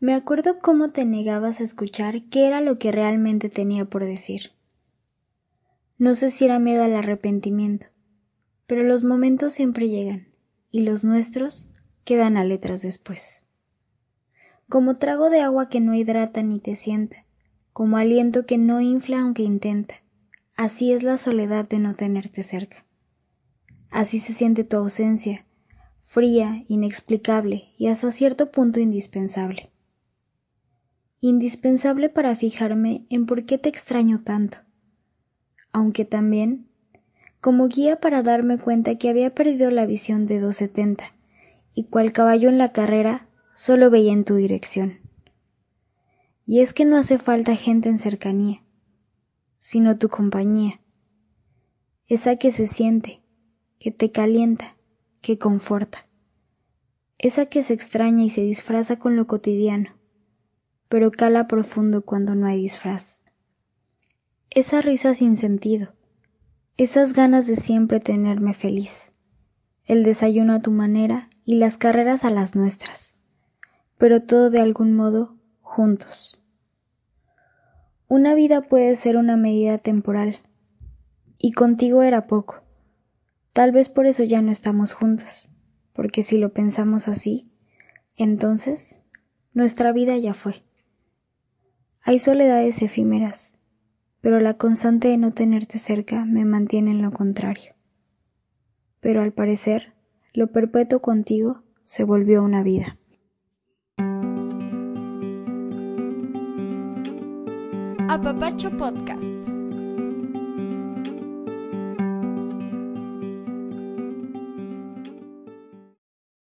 Me acuerdo cómo te negabas a escuchar qué era lo que realmente tenía por decir. No sé si era miedo al arrepentimiento, pero los momentos siempre llegan, y los nuestros quedan a letras después. Como trago de agua que no hidrata ni te sienta, como aliento que no infla aunque intenta, así es la soledad de no tenerte cerca. Así se siente tu ausencia, fría, inexplicable y hasta cierto punto indispensable indispensable para fijarme en por qué te extraño tanto, aunque también como guía para darme cuenta que había perdido la visión de 270 y cual caballo en la carrera solo veía en tu dirección. Y es que no hace falta gente en cercanía, sino tu compañía, esa que se siente, que te calienta, que conforta, esa que se extraña y se disfraza con lo cotidiano, pero cala profundo cuando no hay disfraz. Esa risa sin sentido, esas ganas de siempre tenerme feliz, el desayuno a tu manera y las carreras a las nuestras, pero todo de algún modo juntos. Una vida puede ser una medida temporal, y contigo era poco. Tal vez por eso ya no estamos juntos, porque si lo pensamos así, entonces nuestra vida ya fue. Hay soledades efímeras, pero la constante de no tenerte cerca me mantiene en lo contrario. Pero al parecer, lo perpetuo contigo se volvió una vida. Apapacho Podcast.